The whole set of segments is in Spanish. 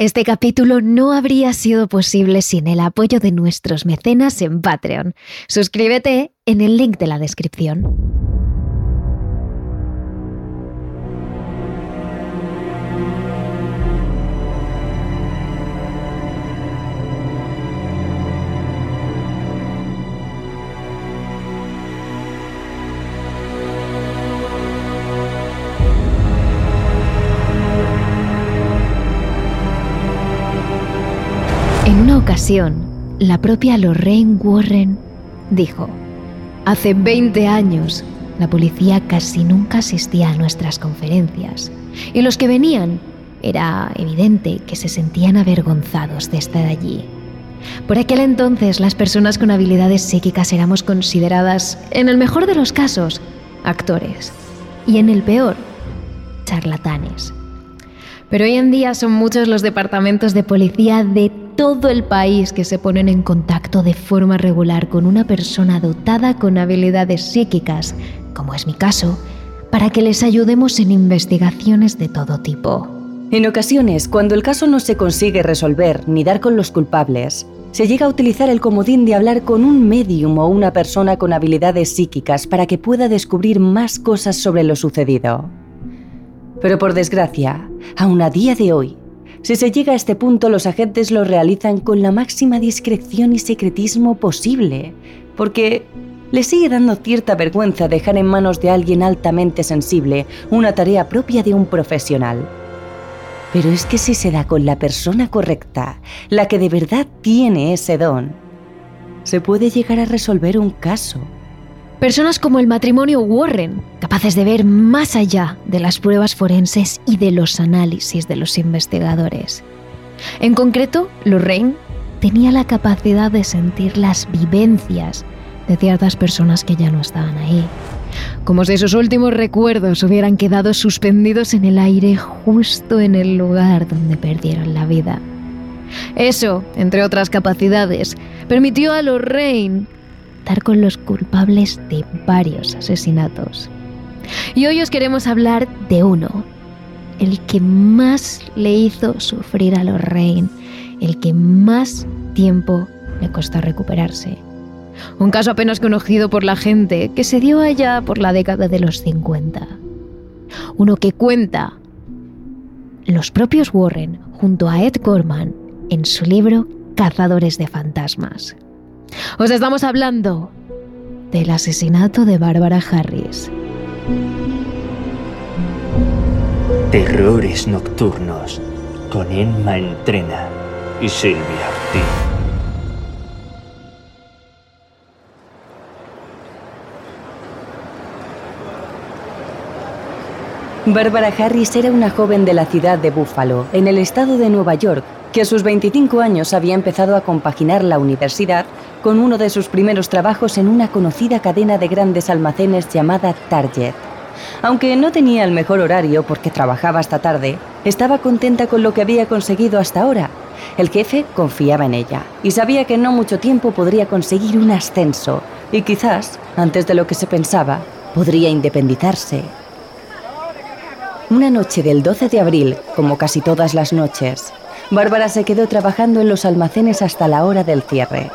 Este capítulo no habría sido posible sin el apoyo de nuestros mecenas en Patreon. Suscríbete en el link de la descripción. La propia Lorraine Warren dijo, Hace 20 años, la policía casi nunca asistía a nuestras conferencias, y los que venían era evidente que se sentían avergonzados de estar allí. Por aquel entonces las personas con habilidades psíquicas éramos consideradas, en el mejor de los casos, actores, y en el peor, charlatanes. Pero hoy en día son muchos los departamentos de policía de todo el país que se ponen en contacto de forma regular con una persona dotada con habilidades psíquicas, como es mi caso, para que les ayudemos en investigaciones de todo tipo. En ocasiones, cuando el caso no se consigue resolver ni dar con los culpables, se llega a utilizar el comodín de hablar con un medium o una persona con habilidades psíquicas para que pueda descubrir más cosas sobre lo sucedido. Pero por desgracia, aún a día de hoy, si se llega a este punto los agentes lo realizan con la máxima discreción y secretismo posible, porque les sigue dando cierta vergüenza dejar en manos de alguien altamente sensible una tarea propia de un profesional. Pero es que si se da con la persona correcta, la que de verdad tiene ese don, se puede llegar a resolver un caso Personas como el matrimonio Warren, capaces de ver más allá de las pruebas forenses y de los análisis de los investigadores. En concreto, Lorraine tenía la capacidad de sentir las vivencias de ciertas personas que ya no estaban ahí, como si sus últimos recuerdos hubieran quedado suspendidos en el aire justo en el lugar donde perdieron la vida. Eso, entre otras capacidades, permitió a Lorraine con los culpables de varios asesinatos. Y hoy os queremos hablar de uno, el que más le hizo sufrir a Lorraine, el que más tiempo le costó recuperarse. Un caso apenas conocido por la gente que se dio allá por la década de los 50. Uno que cuenta los propios Warren junto a Ed Gorman en su libro Cazadores de Fantasmas. Os estamos hablando del asesinato de Bárbara Harris. Terrores nocturnos con Emma Entrena y Silvia Ortiz. Bárbara Harris era una joven de la ciudad de Buffalo, en el estado de Nueva York, que a sus 25 años había empezado a compaginar la universidad con uno de sus primeros trabajos en una conocida cadena de grandes almacenes llamada Target. Aunque no tenía el mejor horario porque trabajaba hasta tarde, estaba contenta con lo que había conseguido hasta ahora. El jefe confiaba en ella y sabía que en no mucho tiempo podría conseguir un ascenso y quizás, antes de lo que se pensaba, podría independizarse. Una noche del 12 de abril, como casi todas las noches, Bárbara se quedó trabajando en los almacenes hasta la hora del cierre.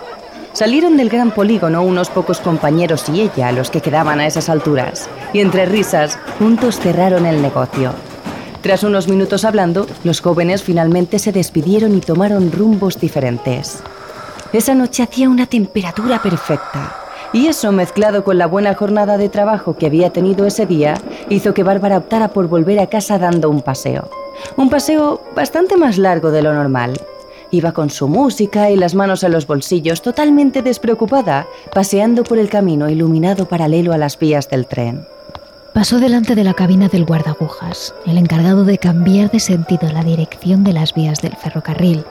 Salieron del gran polígono unos pocos compañeros y ella, los que quedaban a esas alturas, y entre risas, juntos cerraron el negocio. Tras unos minutos hablando, los jóvenes finalmente se despidieron y tomaron rumbos diferentes. Esa noche hacía una temperatura perfecta, y eso mezclado con la buena jornada de trabajo que había tenido ese día, hizo que Bárbara optara por volver a casa dando un paseo. Un paseo bastante más largo de lo normal. Iba con su música y las manos en los bolsillos, totalmente despreocupada, paseando por el camino iluminado paralelo a las vías del tren. Pasó delante de la cabina del guardagujas, el encargado de cambiar de sentido la dirección de las vías del ferrocarril,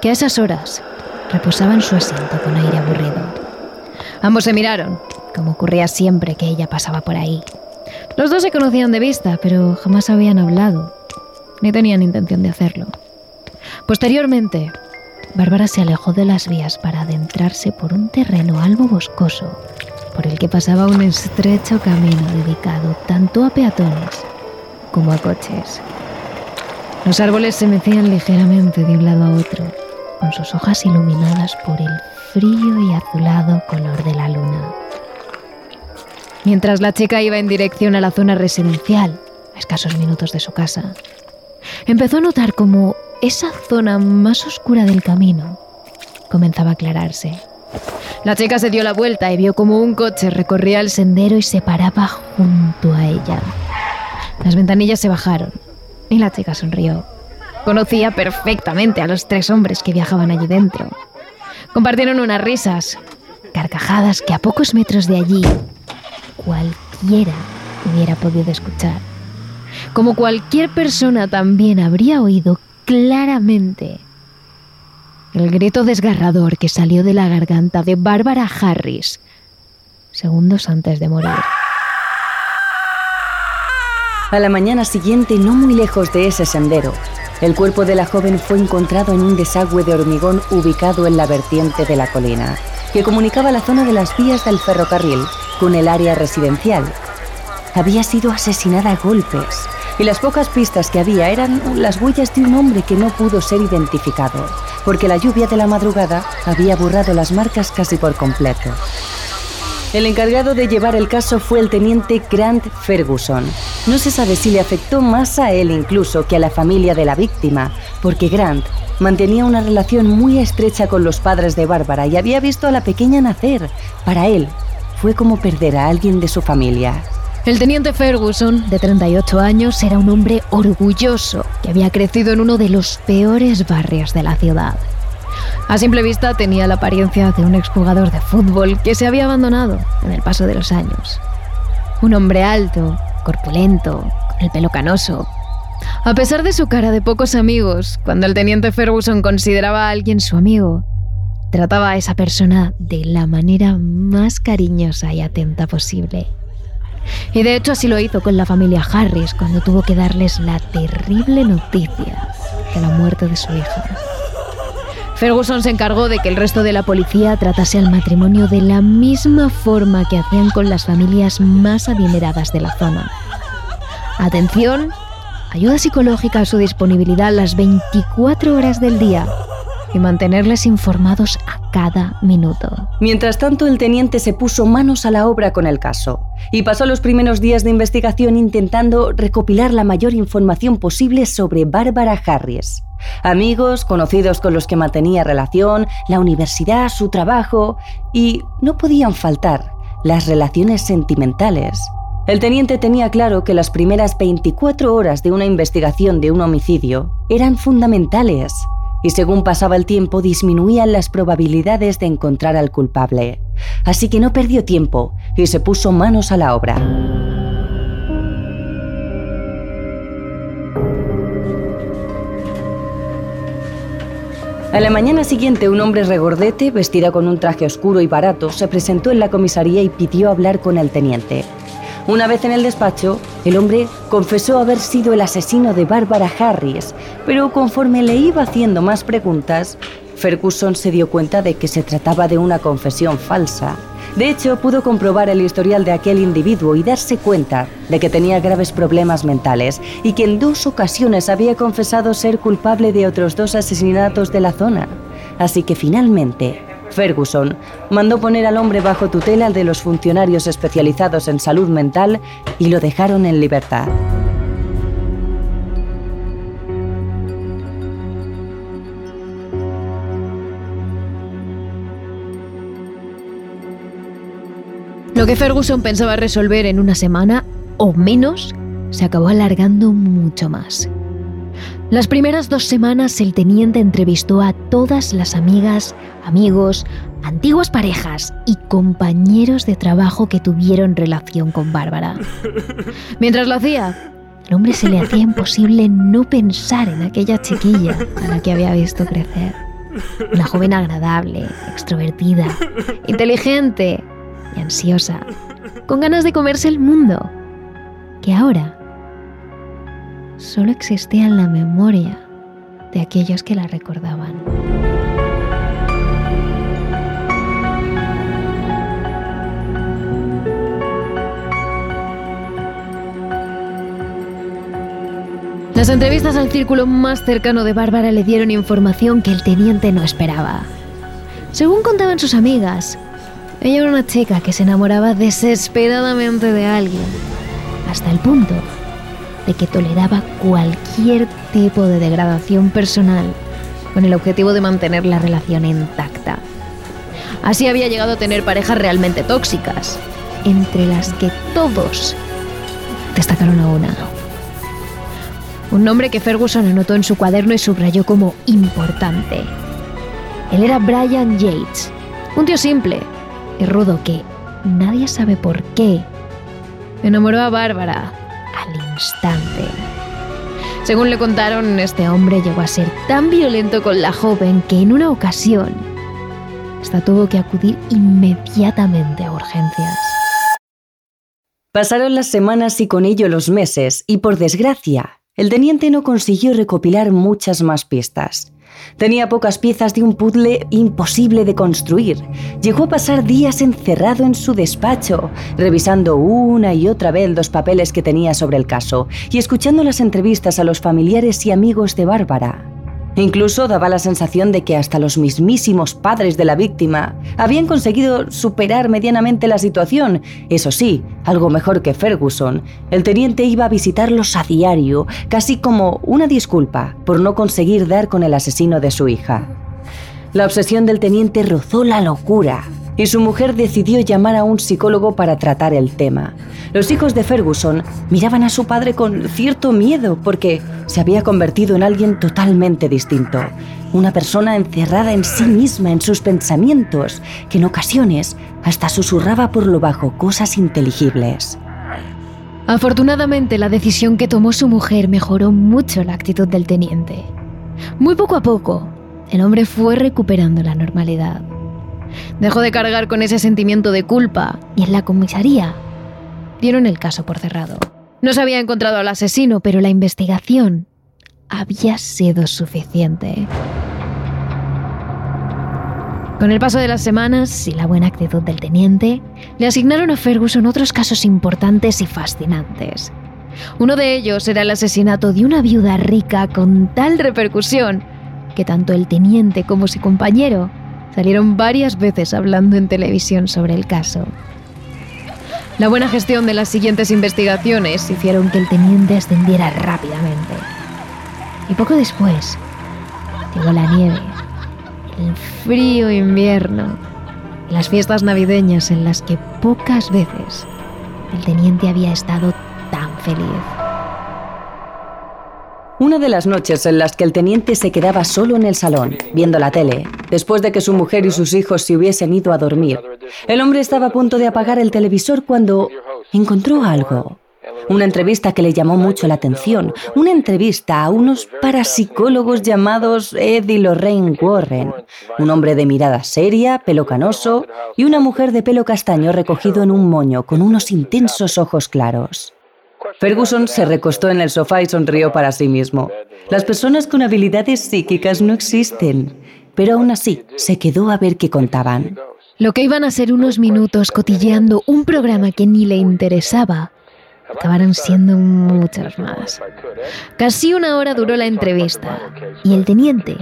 que a esas horas reposaba en su asiento con aire aburrido. Ambos se miraron, como ocurría siempre que ella pasaba por ahí. Los dos se conocían de vista, pero jamás habían hablado, ni tenían intención de hacerlo. Posteriormente, Bárbara se alejó de las vías para adentrarse por un terreno algo boscoso, por el que pasaba un estrecho camino dedicado tanto a peatones como a coches. Los árboles se mecían ligeramente de un lado a otro, con sus hojas iluminadas por el frío y azulado color de la luna. Mientras la chica iba en dirección a la zona residencial, a escasos minutos de su casa, empezó a notar como esa zona más oscura del camino comenzaba a aclararse. La chica se dio la vuelta y vio como un coche recorría el sendero y se paraba junto a ella. Las ventanillas se bajaron y la chica sonrió. Conocía perfectamente a los tres hombres que viajaban allí dentro. Compartieron unas risas, carcajadas que a pocos metros de allí cualquiera hubiera podido escuchar. Como cualquier persona también habría oído claramente el grito desgarrador que salió de la garganta de Bárbara Harris segundos antes de morir. A la mañana siguiente, no muy lejos de ese sendero, el cuerpo de la joven fue encontrado en un desagüe de hormigón ubicado en la vertiente de la colina, que comunicaba la zona de las vías del ferrocarril con el área residencial. Había sido asesinada a golpes y las pocas pistas que había eran las huellas de un hombre que no pudo ser identificado, porque la lluvia de la madrugada había borrado las marcas casi por completo. El encargado de llevar el caso fue el teniente Grant Ferguson. No se sabe si le afectó más a él incluso que a la familia de la víctima, porque Grant mantenía una relación muy estrecha con los padres de Bárbara y había visto a la pequeña nacer. Para él, fue como perder a alguien de su familia. El teniente Ferguson, de 38 años, era un hombre orgulloso que había crecido en uno de los peores barrios de la ciudad. A simple vista tenía la apariencia de un exjugador de fútbol que se había abandonado en el paso de los años. Un hombre alto, corpulento, con el pelo canoso. A pesar de su cara de pocos amigos, cuando el teniente Ferguson consideraba a alguien su amigo, trataba a esa persona de la manera más cariñosa y atenta posible. Y de hecho así lo hizo con la familia Harris cuando tuvo que darles la terrible noticia de la muerte de su hija. Ferguson se encargó de que el resto de la policía tratase al matrimonio de la misma forma que hacían con las familias más adineradas de la zona. Atención, ayuda psicológica a su disponibilidad las 24 horas del día y mantenerles informados a cada minuto. Mientras tanto, el teniente se puso manos a la obra con el caso y pasó los primeros días de investigación intentando recopilar la mayor información posible sobre Bárbara Harris. Amigos, conocidos con los que mantenía relación, la universidad, su trabajo y no podían faltar las relaciones sentimentales. El teniente tenía claro que las primeras 24 horas de una investigación de un homicidio eran fundamentales y según pasaba el tiempo disminuían las probabilidades de encontrar al culpable. Así que no perdió tiempo y se puso manos a la obra. A la mañana siguiente, un hombre regordete, vestido con un traje oscuro y barato, se presentó en la comisaría y pidió hablar con el teniente. Una vez en el despacho, el hombre confesó haber sido el asesino de Bárbara Harris, pero conforme le iba haciendo más preguntas, Ferguson se dio cuenta de que se trataba de una confesión falsa. De hecho, pudo comprobar el historial de aquel individuo y darse cuenta de que tenía graves problemas mentales y que en dos ocasiones había confesado ser culpable de otros dos asesinatos de la zona. Así que finalmente Ferguson mandó poner al hombre bajo tutela de los funcionarios especializados en salud mental y lo dejaron en libertad. Lo que Ferguson pensaba resolver en una semana o menos se acabó alargando mucho más. Las primeras dos semanas el teniente entrevistó a todas las amigas, amigos, antiguas parejas y compañeros de trabajo que tuvieron relación con Bárbara. Mientras lo hacía, al hombre se le hacía imposible no pensar en aquella chiquilla a la que había visto crecer. Una joven agradable, extrovertida, inteligente y ansiosa, con ganas de comerse el mundo, que ahora solo existía en la memoria de aquellos que la recordaban. Las entrevistas al círculo más cercano de Bárbara le dieron información que el teniente no esperaba. Según contaban sus amigas, ella era una chica que se enamoraba desesperadamente de alguien, hasta el punto de que toleraba cualquier tipo de degradación personal con el objetivo de mantener la relación intacta. Así había llegado a tener parejas realmente tóxicas, entre las que todos destacaron a una. Un nombre que Ferguson anotó en su cuaderno y subrayó como importante. Él era Brian Yates, un tío simple rudo que nadie sabe por qué enamoró a Bárbara al instante. Según le contaron, este hombre llegó a ser tan violento con la joven que en una ocasión esta tuvo que acudir inmediatamente a urgencias. Pasaron las semanas y con ello los meses, y por desgracia, el teniente no consiguió recopilar muchas más pistas. Tenía pocas piezas de un puzzle imposible de construir. Llegó a pasar días encerrado en su despacho, revisando una y otra vez los papeles que tenía sobre el caso y escuchando las entrevistas a los familiares y amigos de Bárbara. Incluso daba la sensación de que hasta los mismísimos padres de la víctima habían conseguido superar medianamente la situación. Eso sí, algo mejor que Ferguson. El teniente iba a visitarlos a diario, casi como una disculpa por no conseguir dar con el asesino de su hija. La obsesión del teniente rozó la locura y su mujer decidió llamar a un psicólogo para tratar el tema. Los hijos de Ferguson miraban a su padre con cierto miedo porque se había convertido en alguien totalmente distinto, una persona encerrada en sí misma, en sus pensamientos, que en ocasiones hasta susurraba por lo bajo cosas inteligibles. Afortunadamente, la decisión que tomó su mujer mejoró mucho la actitud del teniente. Muy poco a poco, el hombre fue recuperando la normalidad. Dejó de cargar con ese sentimiento de culpa y en la comisaría dieron el caso por cerrado. No se había encontrado al asesino, pero la investigación había sido suficiente. Con el paso de las semanas y la buena actitud del teniente, le asignaron a Ferguson otros casos importantes y fascinantes. Uno de ellos era el asesinato de una viuda rica con tal repercusión que tanto el teniente como su compañero salieron varias veces hablando en televisión sobre el caso. La buena gestión de las siguientes investigaciones hicieron que el teniente ascendiera rápidamente. Y poco después llegó la nieve, el frío invierno y las fiestas navideñas en las que pocas veces el teniente había estado tan feliz. Una de las noches en las que el teniente se quedaba solo en el salón, viendo la tele, después de que su mujer y sus hijos se hubiesen ido a dormir, el hombre estaba a punto de apagar el televisor cuando encontró algo. Una entrevista que le llamó mucho la atención, una entrevista a unos parapsicólogos llamados Ed y Lorraine Warren, un hombre de mirada seria, pelo canoso, y una mujer de pelo castaño recogido en un moño con unos intensos ojos claros. Ferguson se recostó en el sofá y sonrió para sí mismo. Las personas con habilidades psíquicas no existen, pero aún así se quedó a ver qué contaban. Lo que iban a ser unos minutos cotilleando un programa que ni le interesaba, acabaron siendo muchos más. Casi una hora duró la entrevista y el teniente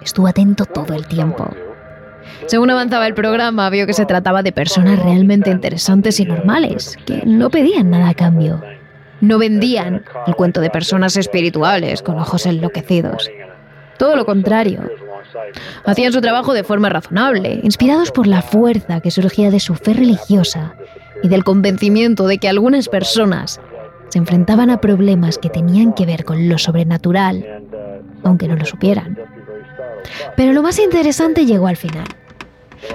estuvo atento todo el tiempo. Según avanzaba el programa, vio que se trataba de personas realmente interesantes y normales, que no pedían nada a cambio. No vendían el cuento de personas espirituales con ojos enloquecidos. Todo lo contrario. Hacían su trabajo de forma razonable, inspirados por la fuerza que surgía de su fe religiosa y del convencimiento de que algunas personas se enfrentaban a problemas que tenían que ver con lo sobrenatural, aunque no lo supieran. Pero lo más interesante llegó al final.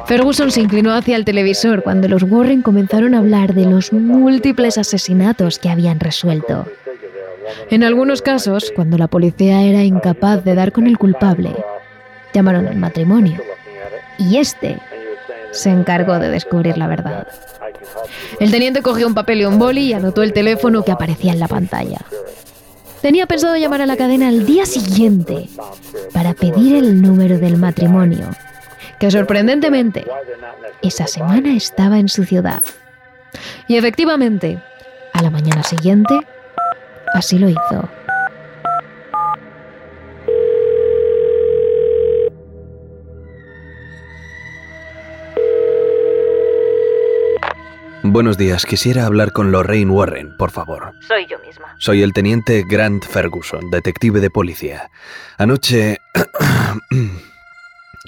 Ferguson se inclinó hacia el televisor cuando los Warren comenzaron a hablar de los múltiples asesinatos que habían resuelto. En algunos casos, cuando la policía era incapaz de dar con el culpable, llamaron al matrimonio. Y este se encargó de descubrir la verdad. El teniente cogió un papel y un boli y anotó el teléfono que aparecía en la pantalla. Tenía pensado llamar a la cadena al día siguiente para pedir el número del matrimonio que sorprendentemente esa semana estaba en su ciudad. Y efectivamente, a la mañana siguiente, así lo hizo. Buenos días, quisiera hablar con Lorraine Warren, por favor. Soy yo misma. Soy el teniente Grant Ferguson, detective de policía. Anoche...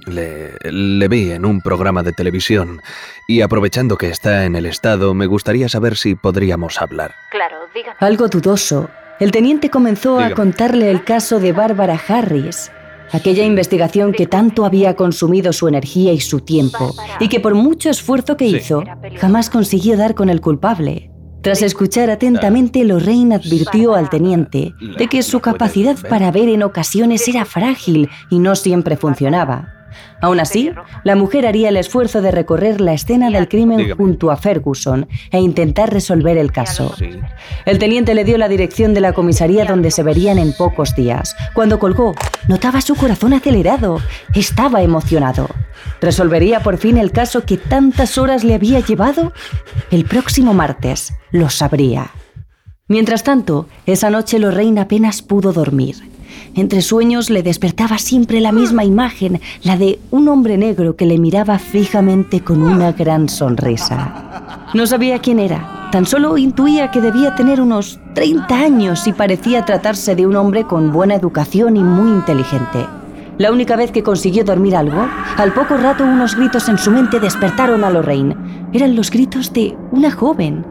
le, le vi en un programa de televisión y aprovechando que está en el estado, me gustaría saber si podríamos hablar. Claro, dígame. Algo dudoso, el teniente comenzó a contarle el caso de Bárbara Harris, aquella investigación que tanto había consumido su energía y su tiempo, y que por mucho esfuerzo que Sí. hizo, jamás consiguió dar con el culpable. Tras escuchar atentamente, Lorraine advirtió al teniente de que su capacidad para ver en ocasiones era frágil y no siempre funcionaba. Aún así, la mujer haría el esfuerzo de recorrer la escena del crimen Dígame. junto a Ferguson e intentar resolver el caso. Sí. El teniente le dio la dirección de la comisaría donde se verían en pocos días. Cuando colgó, notaba su corazón acelerado. Estaba emocionado. ¿Resolvería por fin el caso que tantas horas le había llevado? El próximo martes lo sabría. Mientras tanto, esa noche Lorraine apenas pudo dormir. Entre sueños le despertaba siempre la misma imagen, la de un hombre negro que le miraba fijamente con una gran sonrisa. No sabía quién era, tan solo intuía que debía tener unos 30 años y parecía tratarse de un hombre con buena educación y muy inteligente. La única vez que consiguió dormir algo, al poco rato unos gritos en su mente despertaron a Lorraine. Eran los gritos de una joven.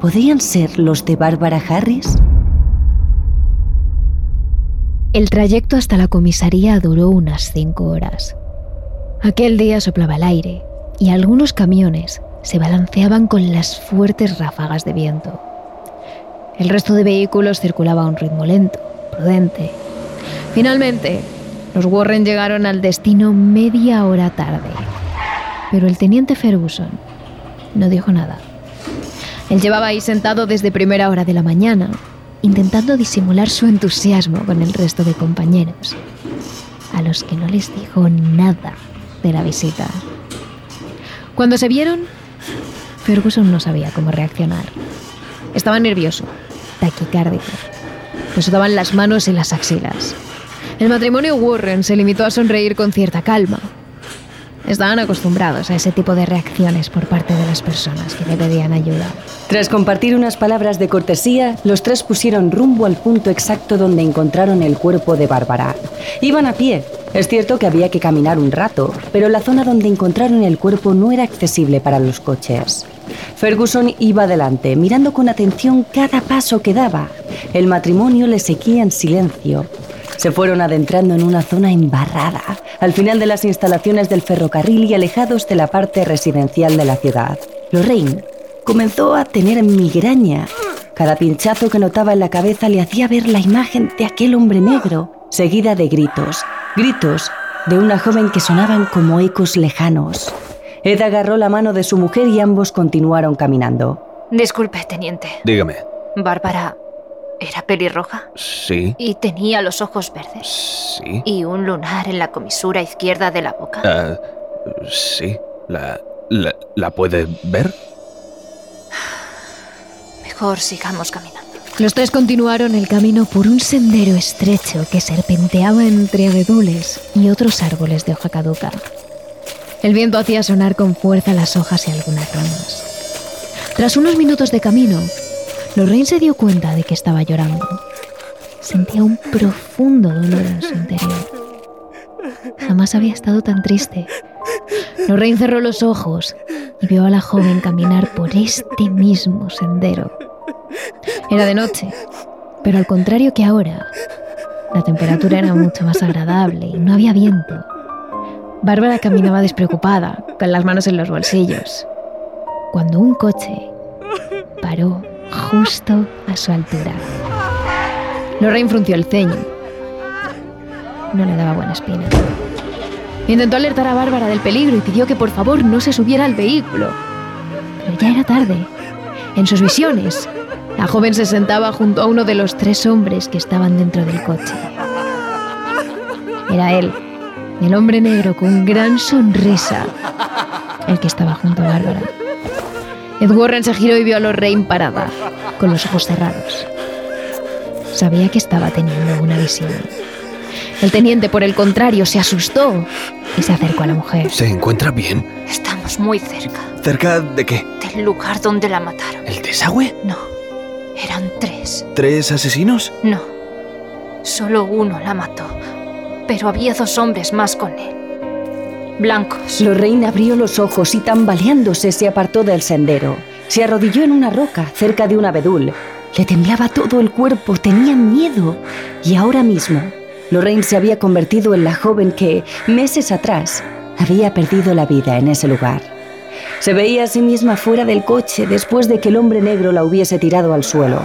¿Podrían ser los de Bárbara Harris? El trayecto hasta la comisaría duró unas cinco horas. Aquel día soplaba el aire y algunos camiones se balanceaban con las fuertes ráfagas de viento. El resto de vehículos circulaba a un ritmo lento, prudente. Finalmente, los Warren llegaron al destino media hora tarde. Pero el teniente Ferguson no dijo nada. Él llevaba ahí sentado desde primera hora de la mañana, intentando disimular su entusiasmo con el resto de compañeros, a los que no les dijo nada de la visita. Cuando se vieron, Ferguson no sabía cómo reaccionar. Estaba nervioso, taquicárdico. Le sudaban las manos y las axilas. El matrimonio Warren se limitó a sonreír con cierta calma. Estaban acostumbrados a ese tipo de reacciones por parte de las personas que le pedían ayuda. Tras compartir unas palabras de cortesía, los tres pusieron rumbo al punto exacto donde encontraron el cuerpo de Bárbara. Iban a pie. Es cierto que había que caminar un rato, pero la zona donde encontraron el cuerpo no era accesible para los coches. Ferguson iba adelante, mirando con atención cada paso que daba. El matrimonio le seguía en silencio. Se fueron adentrando en una zona embarrada, al final de las instalaciones del ferrocarril y alejados de la parte residencial de la ciudad. Lorraine comenzó a tener migraña. Cada pinchazo que notaba en la cabeza le hacía ver la imagen de aquel hombre negro, seguida de gritos, gritos de una joven que sonaban como ecos lejanos. Ed agarró la mano de su mujer y ambos continuaron caminando. Disculpe, teniente. Dígame. Bárbara era pelirroja Sí. y tenía los ojos verdes Sí. y un lunar en la comisura izquierda de la boca. Ah, sí. ¿La, la, la puede ver? Mejor sigamos caminando. Los tres continuaron el camino por un sendero estrecho que serpenteaba entre abedules y otros árboles de hoja caduca. El viento hacía sonar con fuerza las hojas y algunas ramas. Tras unos minutos de camino, Lorraine se dio cuenta de que estaba llorando. Sentía un profundo dolor en su interior. Jamás había estado tan triste. Lorraine cerró los ojos y vio a la joven caminar por este mismo sendero. Era de noche, pero al contrario que ahora, la temperatura era mucho más agradable y no había viento. Bárbara caminaba despreocupada, con las manos en los bolsillos, cuando un coche paró justo a su altura. Lorraine frunció el ceño. No le daba buena espina. Intentó alertar a Bárbara del peligro y pidió que por favor no se subiera al vehículo. Pero ya era tarde. En sus visiones, la joven se sentaba junto a uno de los tres hombres que estaban dentro del coche. Era él, el hombre negro con gran sonrisa, el que estaba junto a Bárbara. Ed Warren se giró y vio a Lorraine parada, con los ojos cerrados. Sabía que estaba teniendo una visión. El teniente, por el contrario, se asustó y se acercó a la mujer. ¿Se encuentra bien? Estamos muy cerca. ¿Cerca de qué? Del lugar donde la mataron. ¿El desagüe? No. Eran tres. ¿Tres asesinos? No. Solo uno la mató. Pero había dos hombres más con él. Blancos. Lorraine abrió los ojos y tambaleándose se apartó del sendero. Se arrodilló en una roca cerca de un abedul. Le temblaba todo el cuerpo, tenía miedo. Y ahora mismo, Lorraine se había convertido en la joven que, meses atrás, había perdido la vida en ese lugar. Se veía a sí misma fuera del coche después de que el hombre negro la hubiese tirado al suelo.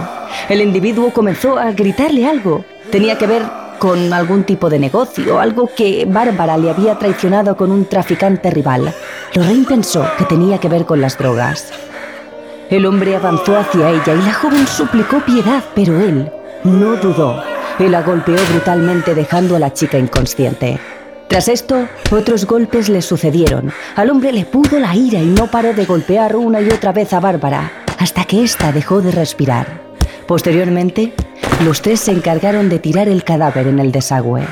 El individuo comenzó a gritarle algo. Tenía que ver con algún tipo de negocio, algo que Bárbara le había traicionado con un traficante rival. Lorraine pensó que tenía que ver con las drogas. El hombre avanzó hacia ella y la joven suplicó piedad, pero él no dudó. Él la golpeó brutalmente dejando a la chica inconsciente. Tras esto, otros golpes le sucedieron. Al hombre le pudo la ira y no paró de golpear una y otra vez a Bárbara, hasta que ésta dejó de respirar. Posteriormente, los tres se encargaron de tirar el cadáver en el desagüe.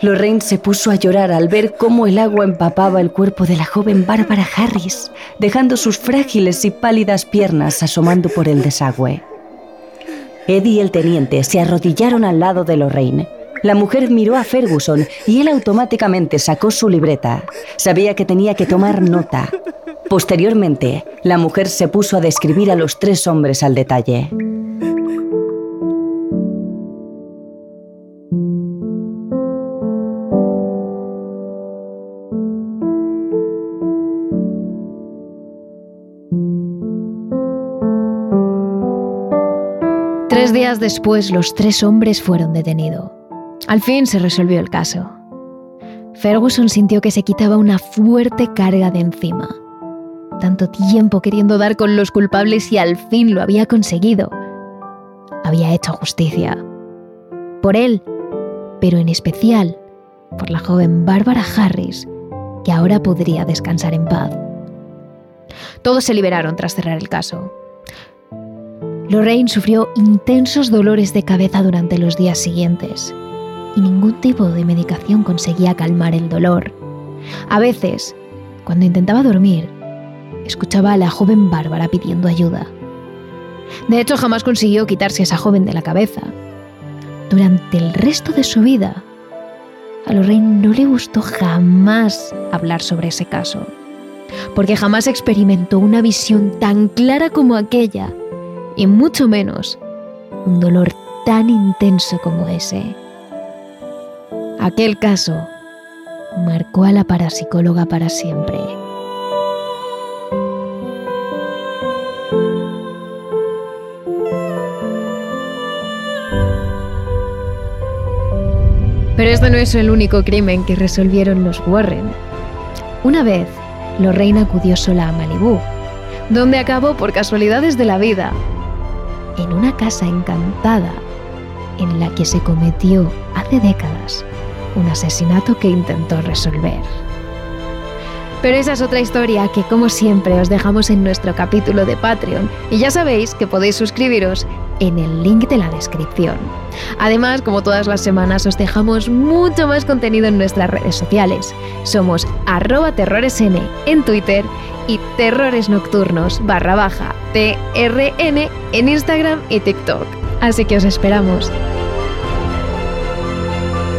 Lorraine se puso a llorar al ver cómo el agua empapaba el cuerpo de la joven Bárbara Harris, dejando sus frágiles y pálidas piernas asomando por el desagüe. Eddie y el teniente se arrodillaron al lado de Lorraine. La mujer miró a Ferguson y él automáticamente sacó su libreta. Sabía que tenía que tomar nota. Posteriormente, la mujer se puso a describir a los tres hombres al detalle. Tres días después, los tres hombres fueron detenidos. Al fin se resolvió el caso. Ferguson sintió que se quitaba una fuerte carga de encima. Tanto tiempo queriendo dar con los culpables y al fin lo había conseguido. Había hecho justicia. Por él, pero en especial por la joven Bárbara Harris, que ahora podría descansar en paz. Todos se liberaron tras cerrar el caso. Lorraine sufrió intensos dolores de cabeza durante los días siguientes y ningún tipo de medicación conseguía calmar el dolor. A veces, cuando intentaba dormir, escuchaba a la joven Bárbara pidiendo ayuda. De hecho, jamás consiguió quitarse a esa joven de la cabeza. Durante el resto de su vida, a Lorraine no le gustó jamás hablar sobre ese caso, porque jamás experimentó una visión tan clara como aquella, y mucho menos un dolor tan intenso como ese. Aquel caso marcó a la parapsicóloga para siempre. Pero este no es el único crimen que resolvieron los Warren. Una vez, Lorraine acudió sola a Malibú, donde acabó por casualidades de la vida, en una casa encantada en la que se cometió hace décadas un asesinato que intentó resolver. Pero esa es otra historia que, como siempre, os dejamos en nuestro capítulo de Patreon. Y ya sabéis que podéis suscribiros en el link de la descripción. Además, como todas las semanas, os dejamos mucho más contenido en nuestras redes sociales. Somos arroba terroresn en Twitter y terrores nocturnos barra baja TRN en Instagram y TikTok. Así que os esperamos.